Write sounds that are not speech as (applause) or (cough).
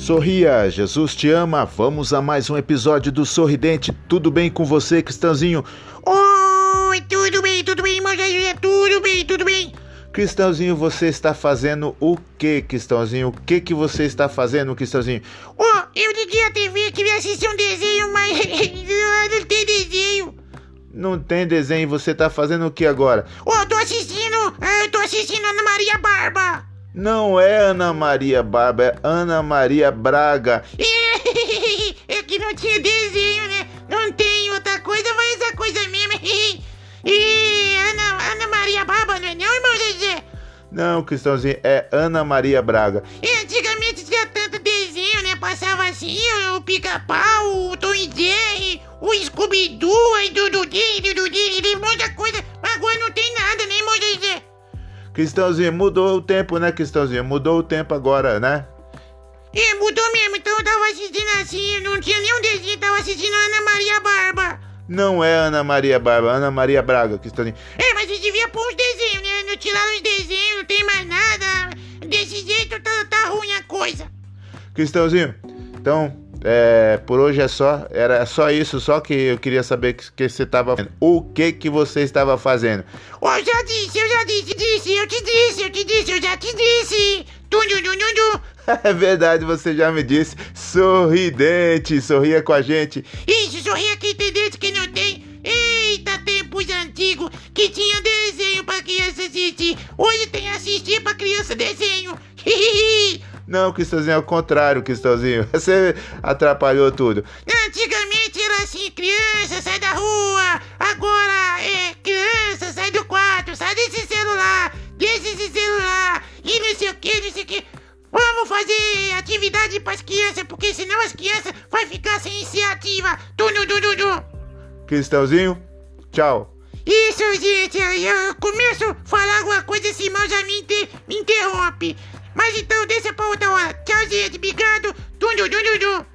Sorria, Jesus te ama. Vamos a mais um episódio do Sorridente. Tudo bem com você, Cristãozinho? Oi, tudo bem, tudo bem, Jair, tudo bem, tudo bem. Cristãozinho, você está fazendo o que, Cristãozinho? O que que você está fazendo, Cristãozinho? Oh, eu liguei a TV, queria assistir um desenho, mas (laughs) não tem desenho. Não tem desenho, você está fazendo o que agora? Oh, tô assistindo, eu tô assistindo Ana Maria Barba. Não é Ana Maria Barba, é Ana Maria Braga. (laughs) é que não tinha desenho, né? Não tem outra coisa, mas essa coisa mesmo. (laughs) E Ana, Ana Maria Barba, não é não, irmão Zezé? Não, Cristãozinho, é Ana Maria Braga. E antigamente tinha tanto desenho, né? Passava assim, o Pica-Pau, o Tom e Jerry, o Scooby-Doo, aí Dududinho, Dududinho, muita coisa. Cristãozinho, mudou o tempo, né, Cristãozinho? Mudou o tempo agora, né? É, mudou mesmo. Então eu tava assistindo assim, não tinha nenhum desenho, tava assistindo Ana Maria Barba. Não é Ana Maria Barba, Ana Maria Braga, Cristãozinho. É, mas você devia pôr os desenhos, né? Não tiraram os desenhos, não tem mais nada. Desse jeito tá, tá ruim a coisa. Cristãozinho, então, é, por hoje é só, era só isso, só que eu queria saber que, que você estava fazendo. O que que você estava fazendo? Eu já disse, eu já disse, disse, eu te disse, eu te disse, eu já te disse. Tum, tum, tum, É verdade, você já me disse. Sorridente, sorria com a gente. Isso, sorria quem tem dente, quem não tem. Eita, tempos antigos que tinha desenho pra criança assistir. Hoje tem assistir pra criança desenho. Não, Cristãozinho, é o contrário, Cristãozinho. (laughs) Você atrapalhou tudo. Antigamente era assim, criança, sai da rua. Agora é criança, sai do quarto, sai desse celular, desse celular. E não sei o que, não sei o que. Vamos fazer atividade pras crianças, porque senão as crianças vai ficar sem iniciativa. Tudo, tudo, tudo. Cristãozinho, tchau. Isso, gente, eu começo a falar alguma coisa, esse irmão já me, inter me interrompe. Mas então deixa pra outra hora. Tchau, gente. Obrigado. Tum, tum, tum, tum.